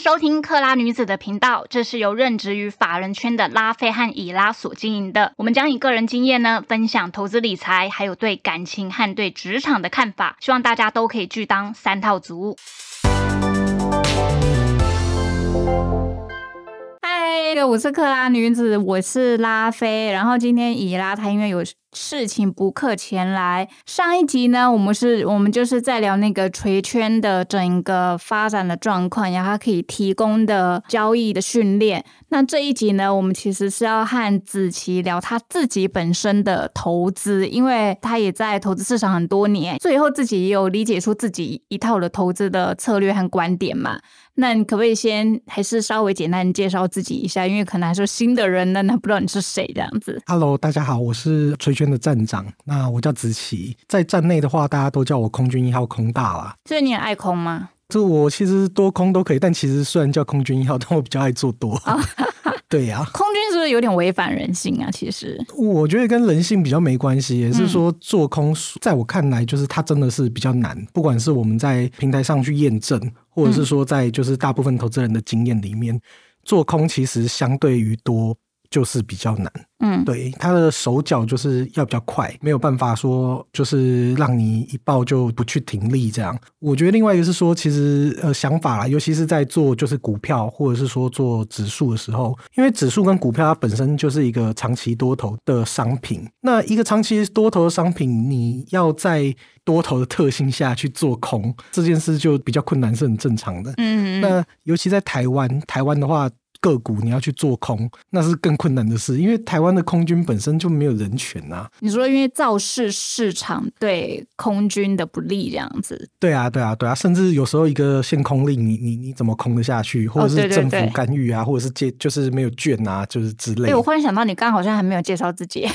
收听克拉女子的频道，这是由任职于法人圈的拉菲和以拉所经营的。我们将以个人经验呢，分享投资理财，还有对感情和对职场的看法，希望大家都可以拒当三套族。嗨，我是克拉女子，我是拉菲。然后今天以拉她因为有事情不客前来。上一集呢，我们是我们就是在聊那个锤圈的整个发展的状况，然后它可以提供的交易的训练。那这一集呢，我们其实是要和子琪聊他自己本身的投资，因为他也在投资市场很多年，最后自己也有理解出自己一套的投资的策略和观点嘛。那你可不可以先还是稍微简单介绍自己一下？因为可能还是新的人呢，那不知道你是谁这样子。Hello，大家好，我是锤圈的站长，那我叫子琪，在站内的话，大家都叫我空军一号空大啦。所以你也爱空吗？这我其实多空都可以，但其实虽然叫空军一号，但我比较爱做多。对呀、空军是不是有点违反人性啊？其实，我觉得跟人性比较没关系，也是说做空，在我看来，就是它真的是比较难。不管是我们在平台上去验证，或者是说在就是大部分投资人的经验里面，做空其实相对于多就是比较难。嗯，对，他的手脚就是要比较快，没有办法说就是让你一抱就不去停力这样。我觉得另外一个是说，其实呃想法啦，尤其是在做就是股票或者是说做指数的时候，因为指数跟股票它本身就是一个长期多头的商品，那一个长期多头的商品，你要在多头的特性下去做空这件事就比较困难，是很正常的。嗯，那尤其在台湾，台湾的话。个股你要去做空，那是更困难的事，因为台湾的空军本身就没有人权呐、你说因为造势市场对空军的不利这样子，对啊，对啊，对啊，甚至有时候一个限空令，你你你怎么空得下去？或者是政府对干预啊，或者是借就是没有券啊，就是之类哎、的。我忽然想到，你刚刚好像还没有介绍自己。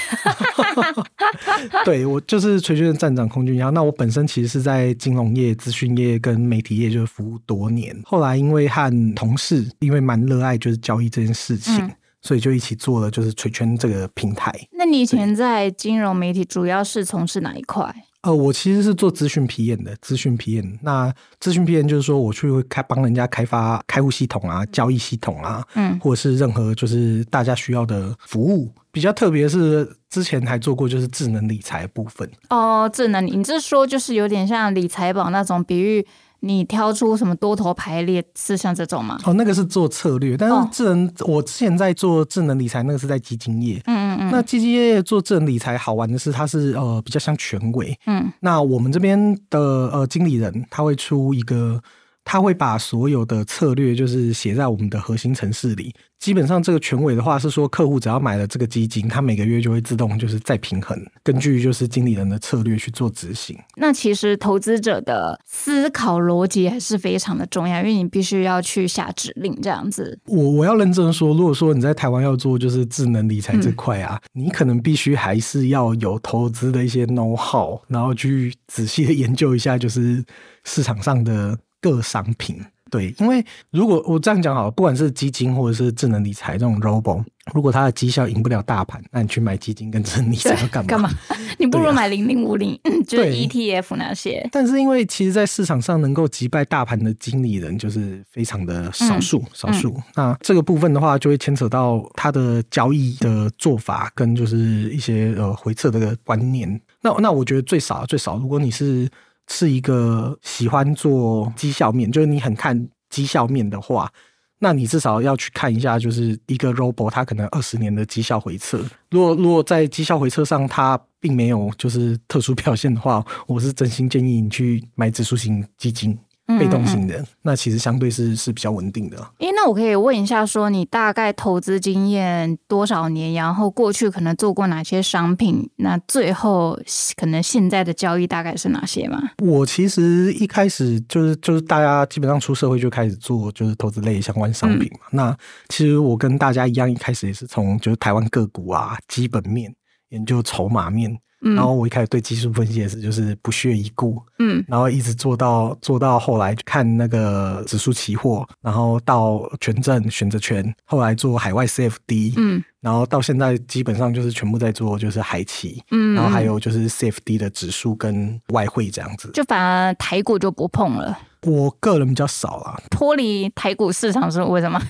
对我就是垂圈的站长空军然后。那我本身其实是在金融业、资讯业跟媒体业就是服务多年。后来因为和同事因为蛮热爱就是交易这件事情，嗯所以就一起做了就是垂圈这个平台。那你以前在金融媒体主要是从事哪一块？呃，我其实是做资讯皮验的，资讯皮验。那资讯皮验就是说，我去开帮人家开发开户系统啊、交易系统啊，嗯或者是任何就是大家需要的服务。比较特别是，之前还做过就是智能理财部分。哦，智能，你这说就是有点像理财宝那种，比喻你挑出什么多头排列，是像这种吗？哦，那个是做策略，但哦是智能，我之前在做智能理财，那个是在基金业。嗯嗯嗯那基金业做智能理财好玩的是，它是呃比较像权威。嗯那我们这边的呃经理人他会出一个，他会把所有的策略就是写在我们的核心城市里。基本上这个权威的话是说，客户只要买了这个基金，他每个月就会自动就是再平衡，根据就是经理人的策略去做执行。那其实投资者的思考逻辑还是非常的重要，因为你必须要去下指令这样子。我我要认真说，如果说你在台湾要做就是智能理财这块啊，你可能必须还是要有投资的一些 know how，然后去仔细的研究一下就是市场上的各商品。对，因为如果我这样讲好了，不管是基金或者是智能理财这种 robo，如果它的绩效赢不了大盘，那你去买基金跟智能理财要干嘛？干嘛？你不如买零零五零，就是 ETF 那些。但是因为其实，在市场上能够击败大盘的经理人，就是非常的少数，少数。那这个部分的话，就会牵扯到他的交易的做法，跟就是一些呃回撤的个观念。那那我觉得最少最少，如果你是是一个喜欢做绩效面，就是你很看绩效面的话。那你至少要去看一下，就是一个 robo 它可能二十年的绩效回测。如果如果在绩效回测上它并没有就是特殊表现的话，我是真心建议你去买指数型基金。嗯被动型的，那其实相对是是比较稳定的。诶，那我可以问一下，说你大概投资经验多少年？然后过去可能做过哪些商品？那最后可能现在的交易大概是哪些吗？我其实一开始就是就是大家基本上出社会就开始做就是投资类相关商品嘛。那其实我跟大家一样，一开始也是从就是台湾个股啊基本面研究筹码面。然后我一开始对技术分析也是，就是不屑一顾，嗯，然后一直做到做到后来看那个指数期货，然后到权证选择权，后来做海外 CFD，嗯，然后到现在基本上就是全部在做就是海企，嗯然后还有就是 CFD 的指数跟外汇这样子。就反而台股就不碰了。我个人比较少啦，脱离台股市场是为什么？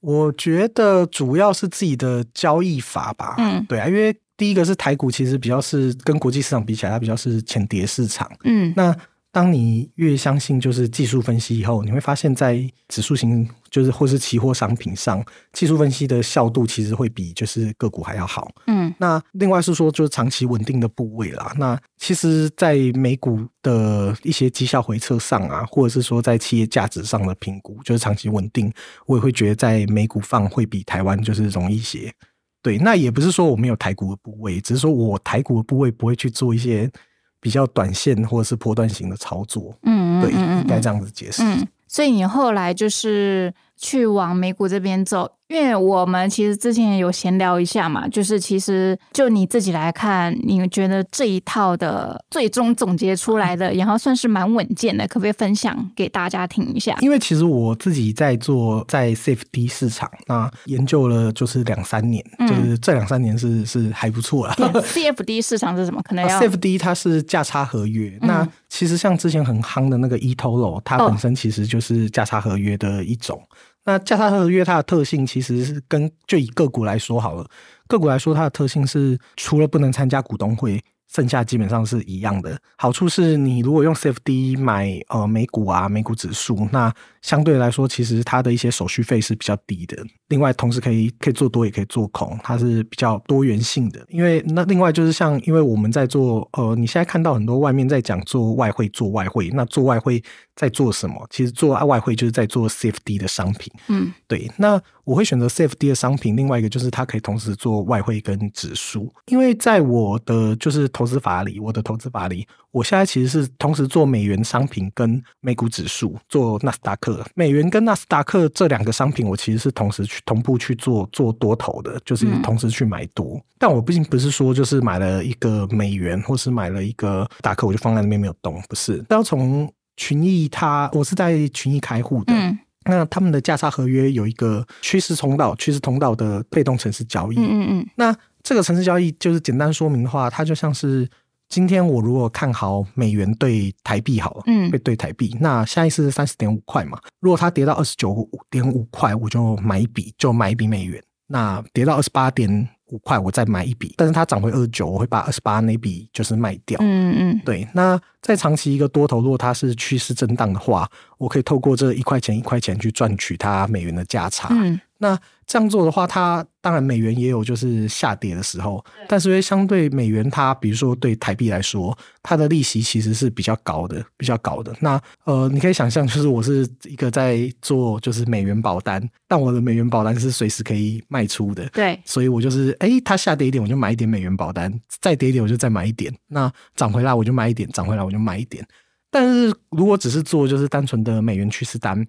我觉得主要是自己的交易法吧。嗯对啊，因为第一个是台股，其实比较是跟国际市场比起来，它比较是浅碟市场。嗯那当你越相信就是技术分析以后，你会发现在指数型就是或是期货商品上，技术分析的效度其实会比就是个股还要好。嗯那另外是说，就是长期稳定的部位啦。那其实，在美股的一些绩效回测上啊，或者是说在企业价值上的评估，就是长期稳定，我也会觉得在美股放会比台湾就是容易一些。对，那也不是说我没有台股的部位，只是说我台股的部位不会去做一些比较短线或者是波段型的操作。嗯对，嗯应该这样子解释。嗯，所以你后来就是去往美股这边走，因为我们其实之前有闲聊一下嘛，就是其实就你自己来看，你觉得这一套的最终总结出来的，然后算是蛮稳健的，可不可以分享给大家听一下？因为其实我自己在做在 safe D 市场，那研究了就是两三年，嗯就是这两三年是是还不错啦。CFD 市场是什么？可能要 CFD 它是价差合约，嗯那其实像之前很夯的那个 eToro，它哦本身其实就是价差合约的一种。那价差合约它的特性其实是跟就以个股来说好了，个股来说它的特性是除了不能参加股东会，剩下基本上是一样的。好处是你如果用 CFD 买呃美股啊美股指数，那相对来说其实它的一些手续费是比较低的。另外，同时可以可以做多也可以做空，它是比较多元性的。因为那另外就是像因为我们在做呃，你现在看到很多外面在讲做外汇做外汇，那做外汇在做什么？其实做外汇就是在做 CFD 的商品。嗯对，那我会选择 CFD 的商品。另外一个就是它可以同时做外汇跟指数，因为在我的就是投资法里，我的投资法里，我现在其实是同时做美元商品跟美股指数，做纳斯达克。美元跟纳斯达克这两个商品，我其实是同时去同步去做做多头的，就是嗯同时去买多。但我毕竟不是说就是买了一个美元，或是买了一个达克，我就放在那边没有动，不是。但要从群益它，我是在群益开户的，嗯那他们的价差合约有一个趋势通道，趋势通道的被动城市交易。嗯嗯嗯那这个城市交易就是简单说明的话，它就像是今天我如果看好美元对台币好了，嗯对对台币，那下一次三十点五块嘛，如果它跌到二十九点五块，我就买一笔，就买一笔美元。那跌到二十八点五块，我再买一笔，但是它涨回二十九，我会把二十八那笔就是卖掉。嗯嗯对，那在长期一个多头，如果它是趋势震荡的话，我可以透过这一块钱一块钱去赚取它美元的价差。嗯那这样做的话，它当然美元也有就是下跌的时候，但是因为相对美元它，比如说对台币来说，它的利息其实是比较高的，比较高的。那呃，你可以想象，就是我是一个在做就是美元保单，但我的美元保单是随时可以卖出的。对，所以我就是，哎、它下跌一点我就买一点美元保单，再跌一点我就再买一点，那涨回来我就买一点，涨回来我就买一点。但是如果只是做就是单纯的美元趋势单，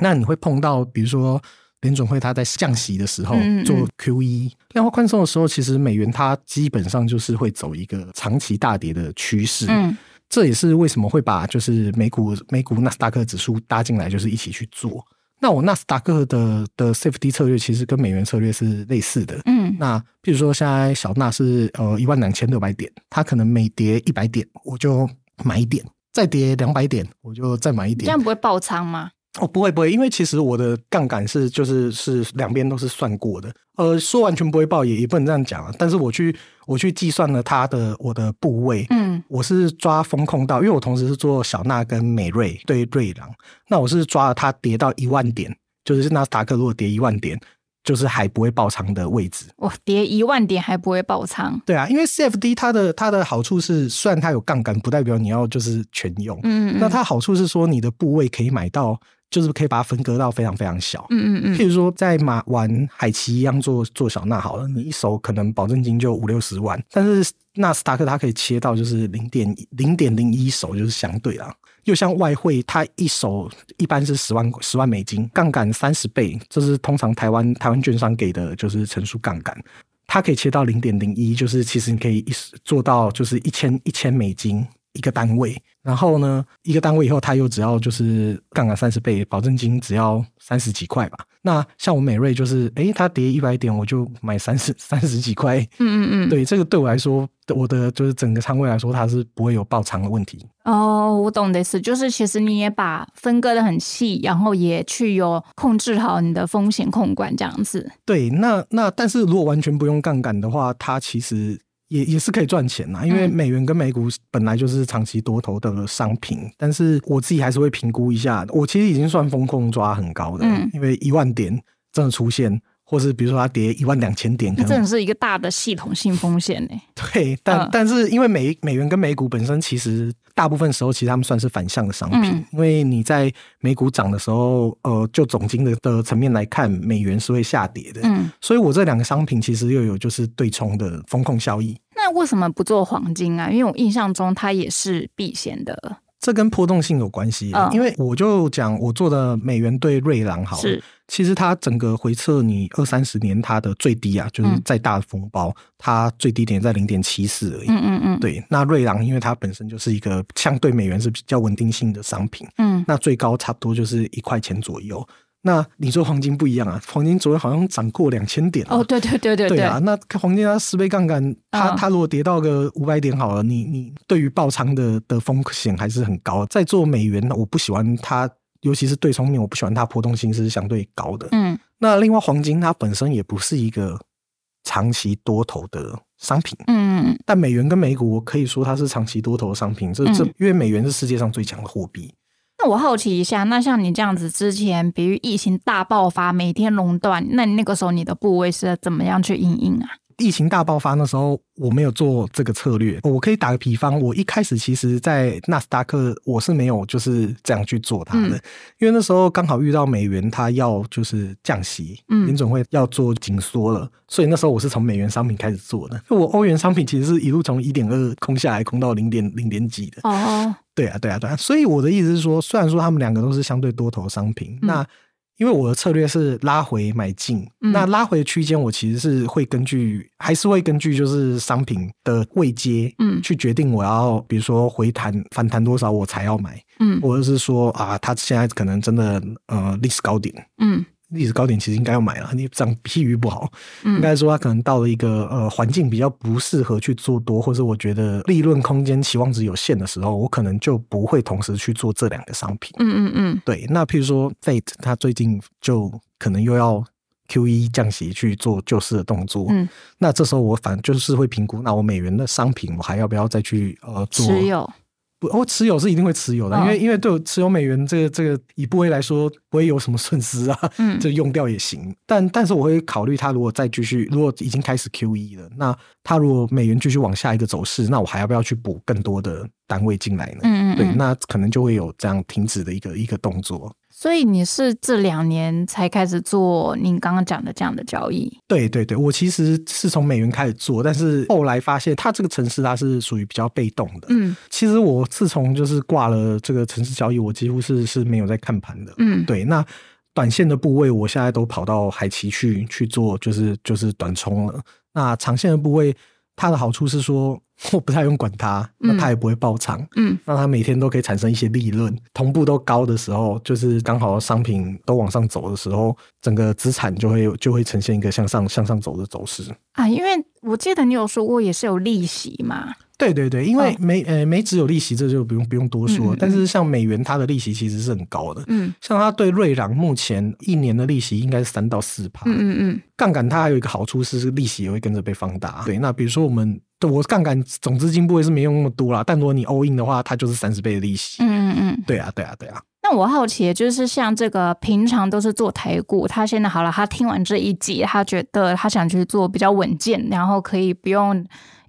那你会碰到比如说联准会它在降息的时候做 QE 量化宽松的时候，其实美元它基本上就是会走一个长期大跌的趋势。嗯这也是为什么会把就是美股美股纳斯达克指数搭进来，就是一起去做。那我纳斯达克的的 safety 策略其实跟美元策略是类似的。嗯那比如说现在小纳是呃一万两千六百点，它可能每跌一百点我就买一点，再跌两百点我就再买一点这样。不会爆仓吗？哦，不会不会，因为其实我的杠杆是就是是两边都是算过的。呃，说完全不会爆也也不能这样讲啊。但是我去我去计算了它的我的部位，嗯我是抓风控到，因为我同时是做小纳跟美瑞对瑞郎，那我是抓了它跌到一万点，就是纳斯达克如果跌一万点，就是还不会爆仓的位置。哇跌一万点还不会爆仓。对啊，因为 CFD 它的它的好处是，虽然它有杠杆，不代表你要就是全用。嗯，嗯那它好处是说，你的部位可以买到，就是可以把它分割到非常非常小。嗯嗯嗯譬如说，在马玩海奇一样做做小纳好了，你一手可能保证金就五六十万，但是纳斯达克它可以切到就是零点零点零一手，就是相对啦。又像外汇，它一手一般是十万十万美金，杠杆三十倍，这是通常台湾台湾券商给的就是乘数杠杆。它可以切到零点零一，就是其实你可以一做到就是一千一千美金一个单位，然后呢一个单位以后，它又只要就是杠杆三十倍，保证金只要三十几块吧，那像我美瑞就是，诶，它跌一百点，我就买三十 三十几块。嗯嗯嗯，对，这个对我来说，我的就是整个仓位来说，它是不会有爆仓的问题。哦，我懂的意思，就是其实你也把分割的很细，然后也去有控制好你的风险控管这样子。对，那那但是如果完全不用杠杆的话，它其实也也是可以赚钱呐，因为嗯美元跟美股本来就是长期多头的商品，但是我自己还是会评估一下。我其实已经算风控抓很高的，嗯因为一万点真的出现，或是比如说它跌一万两千点，可能那真的是一个大的系统性风险呢。对，但、嗯但是因为美美元跟美股本身其实大部分时候其实他们算是反向的商品，嗯因为你在美股涨的时候，呃，就总金的的层面来看，美元是会下跌的，嗯，所以我这两个商品其实又有就是对冲的风控效益，那为什么不做黄金啊？因为我印象中它也是避险的。这跟波动性有关系。嗯因为我就讲我做的美元对瑞郎好了，其实它整个回撤你二三十年它的最低啊，就是嗯再大的风暴，它最低点在零点七四而已。嗯嗯嗯，，对，那瑞郎因为它本身就是一个相对美元是比较稳定性的商品，嗯那最高差不多就是一块钱左右。那你说黄金不一样啊，黄金昨天好像涨过两千点啊哦，对对对对对啊，那黄金它十倍杠杆，它嗯它如果跌到个五百点好了，你你对于爆仓的的风险还是很高。在做美元，我不喜欢它，尤其是对冲面，我不喜欢它波动性是相对高的。嗯那另外黄金它本身也不是一个长期多头的商品，嗯但美元跟美股，我可以说它是长期多头的商品。这这嗯因为美元是世界上最强的货币。那我好奇一下，那像你这样子之前，比如疫情大爆发，每天垄断，那你那个时候你的部位是怎么样去应应啊？疫情大爆发那时候，我没有做这个策略。我可以打个比方，我一开始其实，在纳斯达克我是没有就是这样去做它的，嗯因为那时候刚好遇到美元它要就是降息，嗯联准会要做紧缩了，所以那时候我是从美元商品开始做的。我欧元商品其实是一路从一点二空下来，空到零点零点几的。哦，对啊，对啊，对啊。所以我的意思是说，虽然说他们两个都是相对多头商品，嗯那因为我的策略是拉回买进，嗯。那拉回的区间我其实是会根据，还是会根据就是商品的位阶，嗯。去决定我要比如说回弹反弹多少我才要买，嗯。或者是说啊，它现在可能真的呃历史高点。嗯历史高点其实应该要买了，你涨譬喻不好，应嗯该说它可能到了一个呃环境比较不适合去做多，或是我觉得利润空间期望值有限的时候，我可能就不会同时去做这两个商品。嗯嗯嗯。对，那譬如说 Fate，它最近就可能又要 Q 一降息去做救市的动作，嗯，那这时候我反就是会评估，那我美元的商品我还要不要再去呃做持有，不，我持有是一定会持有的，嗯因为因为对我持有美元这个这个以部位来说，不会有什么损失啊，嗯就用掉也行。但但是我会考虑，它如果再继续，如果已经开始 Q E 了，那它如果美元继续往下一个走势，那我还要不要去补更多的单位进来呢？对，嗯嗯对那可能就会有这样停止的一个一个动作。所以你是这两年才开始做您刚刚讲的这样的交易？对对对，我其实是从美元开始做，但是后来发现它这个城市它是属于比较被动的。嗯其实我自从就是挂了这个城市交易，我几乎是是没有在看盘的。嗯，对，那短线的部位，我现在都跑到海奇去去做，就是就是短冲了。那长线的部位，它的好处是说，我不太用管它，那它也不会爆仓，嗯那它每天都可以产生一些利润，同步都高的时候，就是刚好商品都往上走的时候，整个资产就会就会呈现一个向上向上走的走势。啊，因为我记得你有说过也是有利息嘛，对对对，因为美呃美指有利息，这就不用不用多说。但是像美元，它的利息其实是很高的。嗯像它对瑞郎目前一年的利息应该是三到四趴。嗯嗯嗯杠杆它还有一个好处是利息也会跟着被放大。对，那比如说我们对我杠杆总资金部位是没用那么多啦，但如果你 all in 的话，它就是三十倍的利息。嗯嗯嗯。对啊，对啊，对啊。那我好奇就是，像这个平常都是做台股，他现在好了，他听完这一集，他觉得他想去做比较稳健，然后可以不用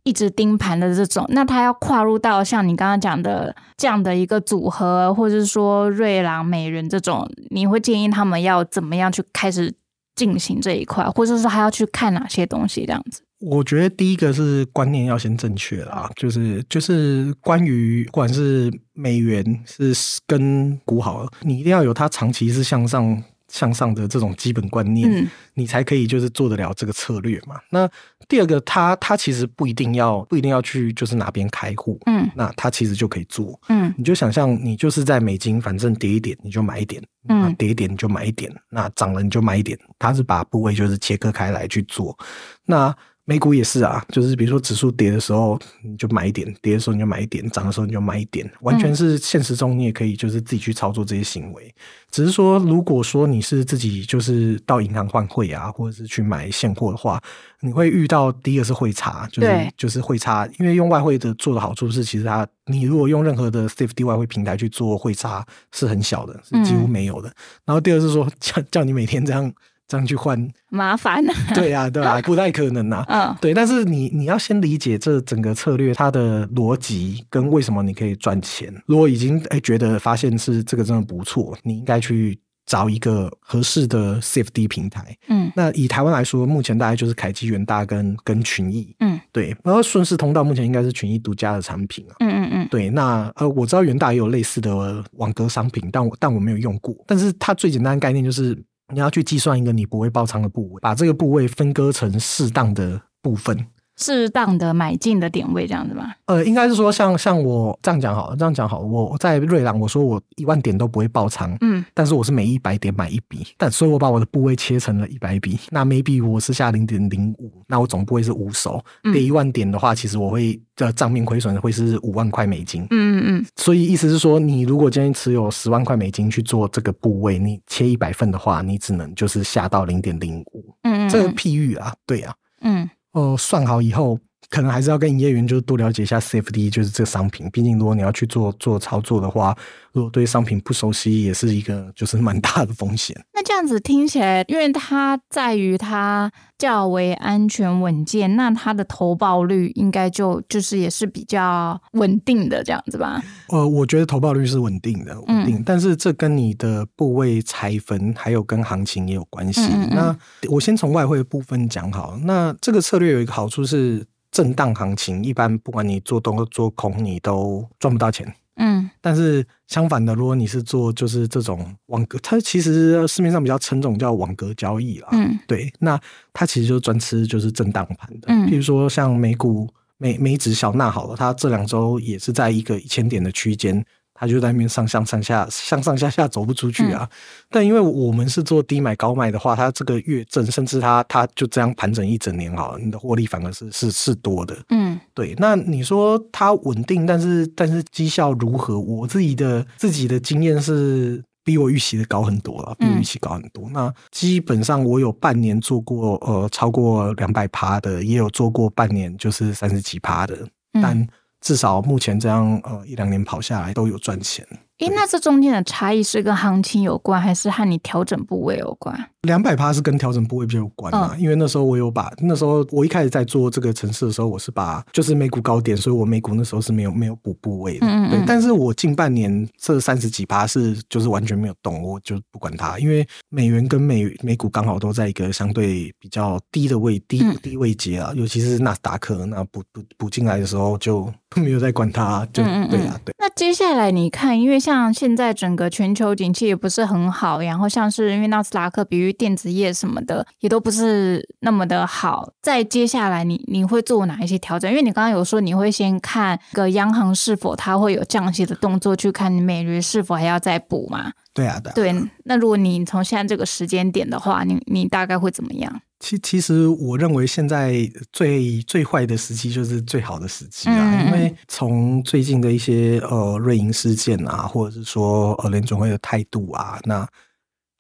一直盯盘的这种，那他要跨入到像你刚刚讲的这样的一个组合，或者是说瑞郎美人这种，你会建议他们要怎么样去开始进行这一块，或者是他要去看哪些东西这样子？我觉得第一个是观念要先正确啦，就是就是关于不管是美元是跟股好了，你一定要有它长期是向上向上的这种基本观念，嗯你才可以就是做得了这个策略嘛。那第二个，它它其实不一定要不一定要去就是哪边开户，嗯那它其实就可以做。嗯你就想象你就是在美金，反正跌一点你就买一点，嗯跌一点你就买一点，那涨了你就买一点。它是把部位就是切割开来去做。那美股也是啊，就是比如说指数跌的时候你就买一点，跌的时候你就买一点，涨的时候你就买一点，完全是现实中你也可以就是自己去操作这些行为。只是说，如果说你是自己就是到银行换汇啊，或者是去买现货的话，你会遇到第一个是汇差，就是就是汇差，因为用外汇的做的好处是，其实它你如果用任何的 safety 外汇平台去做汇差是很小的，是几乎没有的。然后第二是说叫叫你每天这样这样去换，麻烦。对啊、对啊，不太可能啊。嗯对，但是你你要先理解这整个策略它的逻辑跟为什么你可以赚钱。如果已经哎觉得发现是这个真的不错，你应该去找一个合适的 CFD 平台。嗯那以台湾来说，目前大概就是凯基、元大跟跟群益。嗯对，然后顺势通道目前应该是群益独家的产品啊。嗯嗯嗯对，那呃，我知道元大也有类似的网格商品，但我但我没有用过。但是它最简单的概念就是你要去计算一个你不会爆仓的部位，把这个部位分割成适当的部分。适当的买进的点位这样子吗？呃，应该是说像像我这样讲好了，这样讲好了，我在瑞郎我说我一万点都不会爆仓，嗯。但是我是每一百点买一笔，但所以我把我的部位切成了一百笔，那 maybe 我是下零点零五，那我总部位是五手，嗯。跌一万点的话，其实我会的账面亏损会是五万块美金，嗯嗯嗯。所以意思是说，你如果今天持有十万块美金去做这个部位，你切一百份的话，你只能就是下到零点零五，嗯嗯，这个譬喻啊，对啊，嗯哦，算好以后，可能还是要跟营业员就是多了解一下 CFD，就是这个商品。毕竟如果你要去做做操作的话，如果对商品不熟悉，也是一个就是蛮大的风险。那这样子听起来，因为它在于它较为安全稳健，那它的投报率应该就就是也是比较稳定的这样子吧？呃，我觉得投报率是稳定的，稳定，嗯但是这跟你的部位拆分，还有跟行情也有关系。嗯嗯嗯那我先从外汇部分讲好了。那这个策略有一个好处是，震荡行情一般不管你做多或做空，你都赚不到钱。嗯但是相反的，如果你是做就是这种网格，它其实市面上比较称这种叫网格交易啦。嗯对，那它其实就专吃就是震荡盘的。嗯譬如说像美股美美指小纳好了，它这两周也是在一个一千点的区间。它就在那边上上上下上上下下走不出去啊，嗯但因为我们是做低买高卖的话，它这个月挣，甚至它它就这样盘整一整年好了，你的获利反而是是是多的。嗯对，那你说它稳定，但是但是绩效如何？我自己的自己的经验是比我预期的高很多了，比我预期高很多。那基本上我有半年做过呃超过两百趴的，也有做过半年就是三十几趴的，嗯但至少目前这样呃一两年跑下来都有赚钱。诶，那这中间的差异是跟行情有关，还是和你调整部位有关？两百趴是跟调整部位比较有关嘛，因为那时候我有把那时候我一开始在做这个城市的时候，我是把就是美股高点，所以我美股那时候是没有没有补部位的，嗯对。但是我近半年这三十几趴是就是完全没有动，我就不管它，因为美元跟美美股刚好都在一个相对比较低的位低嗯低位阶啊，尤其是纳斯达克，那补补补进来的时候就 没有再管它，就对啊，对。那接下来你看，因为像现在整个全球景气也不是很好，然后像是因为纳斯达克，比如电子业什么的，也都不是那么的好。在接下来你你会做哪一些调整？因为你刚刚有说你会先看个央行是否它会有降息的动作，去看你美元是否还要再补嘛？对啊，对啊。对，那如果你从现在这个时间点的话，你你大概会怎么样？其其实我认为现在最最坏的时期就是最好的时期啊，嗯因为从最近的一些呃瑞银事件啊，或者是说呃联总会的态度啊，那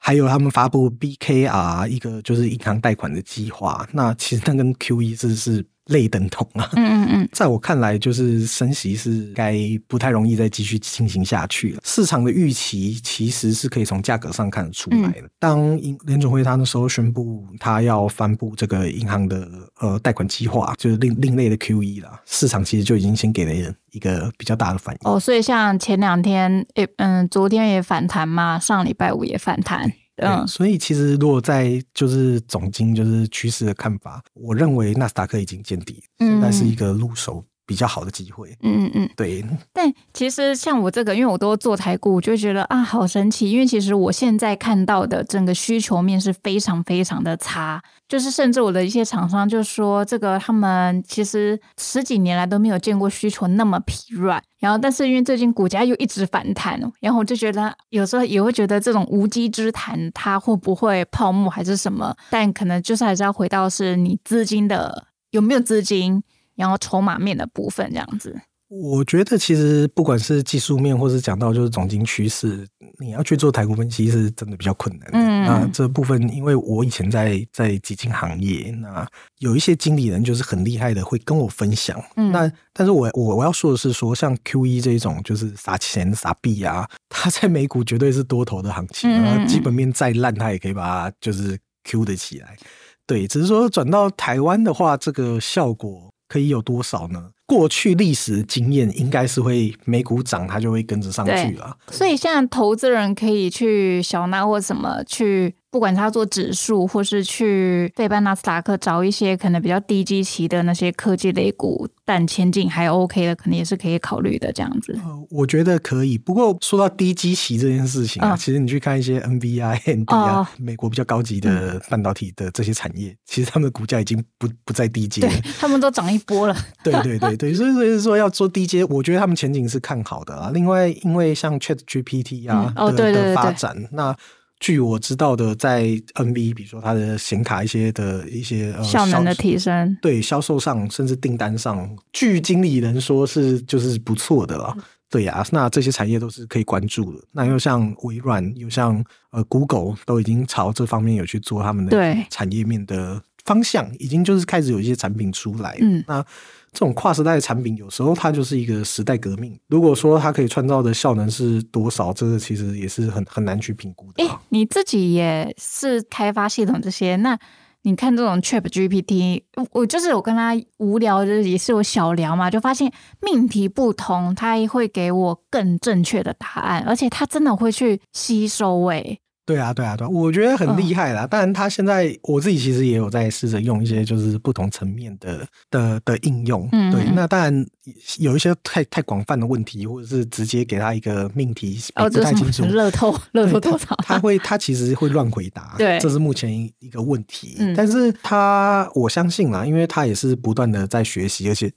还有他们发布 BKR 一个就是银行贷款的计划，那其实那跟 QE 是是类等同啊。嗯嗯嗯在我看来，就是升息是该不太容易再继续进行下去了。市场的预期其实是可以从价格上看得出来的。当银联总会他那时候宣布他要颁布这个银行的呃贷款计划，就是另另类的 QE 啦，市场其实就已经先给了人一个比较大的反应。哦，所以像前两天，诶，嗯，昨天也反弹嘛，上礼拜五也反弹，嗯。对，所以其实如果在就是总经就是趋势的看法，我认为纳斯达克已经见底，嗯。现在是一个入手比较好的机会。嗯嗯嗯。对，但其实像我这个，因为我都做台股，我就觉得啊，好神奇。因为其实我现在看到的整个需求面是非常非常的差，就是甚至我的一些厂商就说，这个他们其实十几年来都没有见过需求那么疲软。然后，但是因为最近股价又一直反弹，然后我就觉得有时候也会觉得这种无稽之谈，它会不会泡沫还是什么？但可能就是还是要回到是你资金的有没有资金，然后筹码面的部分这样子。我觉得其实不管是技术面，或是讲到就是总经趋势，你要去做台股分析是真的比较困难。嗯，那这部分因为我以前在在基金行业，那有一些经理人就是很厉害的，会跟我分享。嗯，那但是我我我要说的是说，像 Q E 这种就是撒钱撒币啊，它在美股绝对是多头的行情，基本面再烂，它也可以把它就是 Q 的起来。对，只是说转到台湾的话，这个效果可以有多少呢？过去历史经验应该是会美股涨，它就会跟着上去了。所以现在投资人可以去小纳或什么去。不管他做指数，或是去费班纳斯达克找一些可能比较低基期的那些科技类股，但前景还 OK 的，可能也是可以考虑的这样子。我觉得可以。不过说到低基期这件事情啊，其实你去看一些 NVI、ND 啊，美国比较高级的半导体的这些产业，其实他们的股价已经不不再低阶，他们都涨一波了。对对对对，所以所以说要做低阶，我觉得他们前景是看好的啊。另外，因为像 Chat GPT 啊的的发展，那据我知道的，在 NV，比如说它的显卡一些的一些呃效能的提升，对销售上甚至订单上，据经理人说是就是不错的了。对呀，那这些产业都是可以关注的。那又像微软，又像呃 Google，都已经朝这方面有去做他们的产业面的方向，已经就是开始有一些产品出来。嗯，那。这种跨时代的产品，有时候它就是一个时代革命。如果说它可以创造的效能是多少，这个其实也是很很难去评估的。哎，你自己也是开发系统这些，那你看这种 Chat GPT，我就是我跟他无聊，就是也是有小聊嘛，就发现命题不同，他会给我更正确的答案，而且他真的会去吸收诶。对啊，对啊，对啊，我觉得很厉害啦。当然，他现在我自己其实也有在试着用一些就是不同层面的的的应用。对，那当然有一些太太广泛的问题，或者是直接给他一个命题不太清楚，乐透乐透多少？他会他其实会乱回答，对，这是目前一个问题。但是他我相信啦，因为他也是不断的在学习，而且。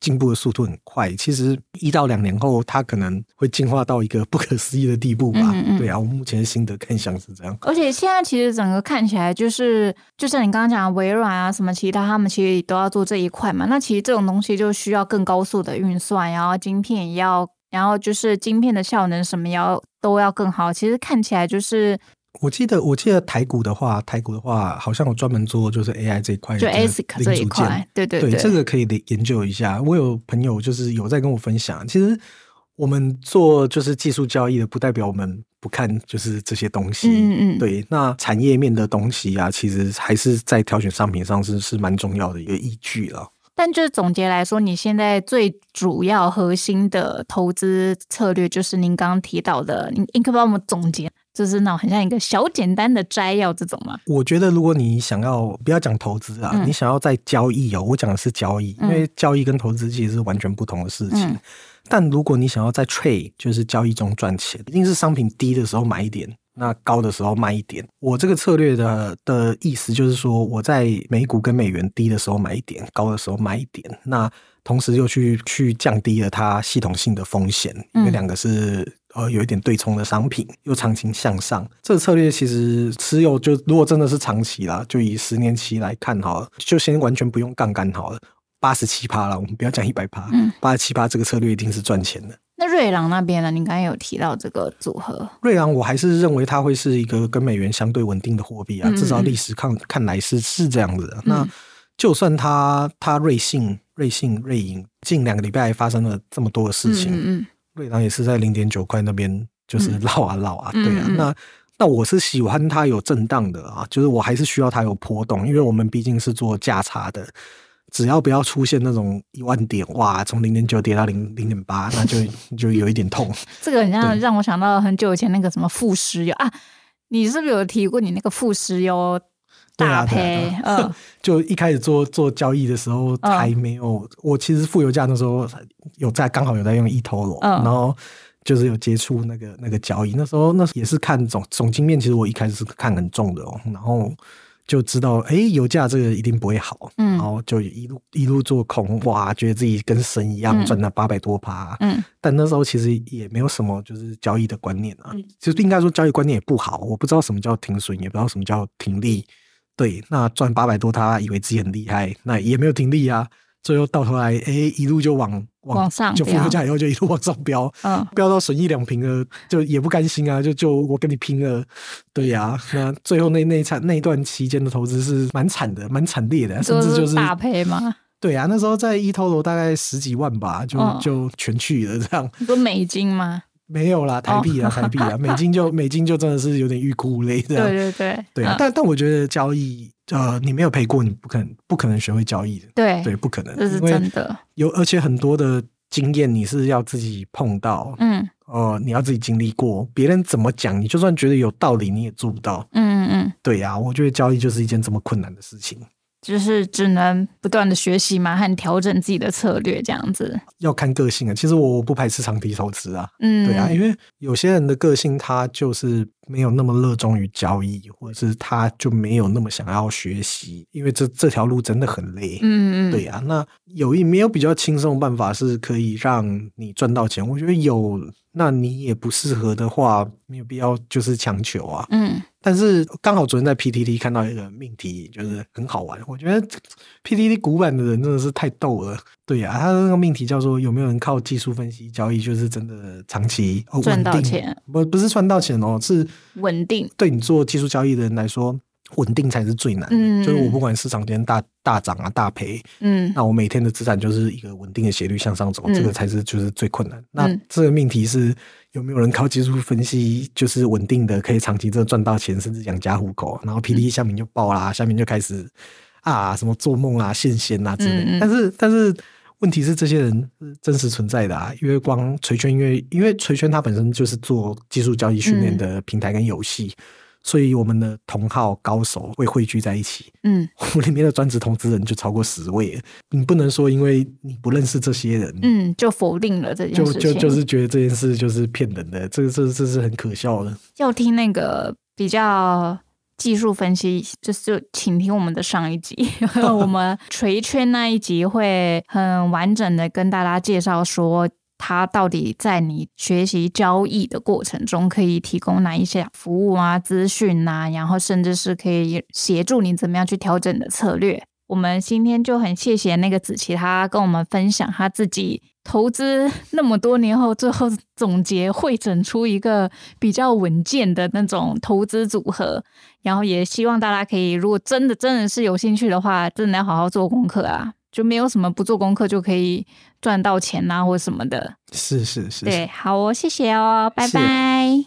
进步的速度很快，其实一到两年后，它可能会进化到一个不可思议的地步吧。对啊，我目前心得看像是这样。而且现在其实整个看起来，就是就像你刚刚讲微软啊，什么其他，他们其实都要做这一块嘛。那其实这种东西就需要更高速的运算，然后晶片也要，然后就是晶片的效能什么要都要更好。其实看起来就是。我记得，我记得台股的话，台股的话，好像有专门做就是 AI 这一块，就 ASIC 这一块，对对对，这个可以研究一下。我有朋友就是有在跟我分享，其实我们做就是技术交易的，不代表我们不看就是这些东西。嗯嗯，对，那产业面的东西啊，其实还是在挑选商品上是是蛮重要的一个依据了。但就是总结来说，你现在最主要核心的投资策略，就是您刚刚提到的，您您可以帮我们总结。就是那种很像一个小简单的摘要这种吗？我觉得如果你想要不要讲投资啊，你想要在交易哦，我讲的是交易，因为交易跟投资其实是完全不同的事情。但如果你想要在 trade 就是交易中赚钱，一定是商品低的时候买一点，那高的时候卖一点。我这个策略的的意思就是说，我在美股跟美元低的时候买一点，高的时候卖一点。那同时又去去降低了它系统性的风险，因为两个是。呃，有一点对冲的商品，又长期向上，这个策略其实持有就如果真的是长期啦，就以十年期来看好了，就先完全不用杠杆好了，八十七趴了，我们不要讲一百趴，八十七趴这个策略一定是赚钱的。那瑞郎那边呢？您刚才有提到这个组合，瑞郎我还是认为它会是一个跟美元相对稳定的货币啊，至少历史看看来是是这样子的。那就算它它瑞信瑞信瑞银近两个礼拜发生了这么多的事情，嗯。瑞郎也是在零点九块那边，就是绕啊绕啊，对啊。那那我是喜欢它有震荡的啊，就是我还是需要它有波动，因为我们毕竟是做价差的，只要不要出现那种一万点哇，从零点九跌到零零点八，那就就有一点痛。这个很像让我想到很久以前那个什么富石油啊，你是不是有提过你那个富石油？大赔，嗯，就一开始做做交易的时候还没有，我其实负油价那时候有在刚好有在用 eToro，然后就是有接触那个那个交易，那时候那也是看总总经面，其实我一开始是看很重的哦，然后。就知道，哎，油价这个一定不会好，嗯，然后就一路一路做空，哇，觉得自己跟神一样赚了八百多趴，嗯，但那时候其实也没有什么就是交易的观念啊，就应该说交易观念也不好，我不知道什么叫停损，也不知道什么叫停利，对，那赚八百多，他以为自己很厉害，那也没有停利啊。最后到头来，哎，一路就往往上，就负价以后就一路往上飙，嗯，飙到损一两瓶了，就也不甘心啊，就就我跟你拼了，对呀，那最后那那一场那一段期间的投资是蛮惨的，蛮惨烈的，甚至就是大赔嘛？对啊，那时候在一头楼大概十几万吧，就就全去了这样。不美金吗？没有啦，台币啊，台币啊，美金就美金就真的是有点欲哭无泪这样。对对对，对啊，但但我觉得交易。呃，你没有赔过，你不可能不可能学会交易的。对对，不可能，这是真的。有而且很多的经验，你是要自己碰到，嗯，哦，你要自己经历过，别人怎么讲，你就算觉得有道理，你也做不到。嗯嗯嗯，对呀，我觉得交易就是一件这么困难的事情。就是只能不断的学习嘛，和调整自己的策略这样子。要看个性啊，其实我不排斥长期投资啊。嗯，对啊，因为有些人的个性他就是没有那么热衷于交易，或者是他就没有那么想要学习，因为这这条路真的很累。嗯嗯，对啊，那有一没有比较轻松的办法是可以让你赚到钱？我觉得有。那你也不适合的话，没有必要就是强求啊。嗯，但是刚好昨天在 PTT 看到一个命题，就是很好玩。我觉得 PTT 古板的人真的是太逗了。对呀，他那个命题叫做有没有人靠技术分析交易，就是真的长期赚到钱？不，不是赚到钱哦，是稳定。对你做技术交易的人来说。稳定才是最难，的。就是我不管市场今天大大涨啊大赔，嗯，那我每天的资产就是一个稳定的斜率向上走，这个才是就是最困难。那这个命题是有没有人靠技术分析就是稳定的可以长期这赚到钱，甚至养家糊口？然后 P D 下面就爆啦，下面就开始啊什么做梦啊现仙啊之类。但是但是问题是这些人是真实存在的啊，因为光锤圈，因为因为锤圈它本身就是做技术交易训练的平台跟游戏。所以我们的同号高手会汇聚在一起。嗯，我 里面的专职投资人就超过十位。你不能说因为你不认识这些人，嗯，就否定了这件事。就就就是觉得这件事就是骗人的，这个这这是很可笑的。要听那个比较技术分析，就是请听我们的上一集，我们锤圈那一集会很完整的跟大家介绍说。它到底在你学习交易的过程中，可以提供哪一些服务啊、资讯啊，然后甚至是可以协助你怎么样去调整的策略。我们今天就很谢谢那个子琪，他跟我们分享他自己投资那么多年后，最后总结汇整出一个比较稳健的那种投资组合。然后也希望大家可以，如果真的真的是有兴趣的话，真的要好好做功课啊。就没有什么不做功课就可以赚到钱呐，或什么的。是是是。对，好哦，谢谢哦，拜拜。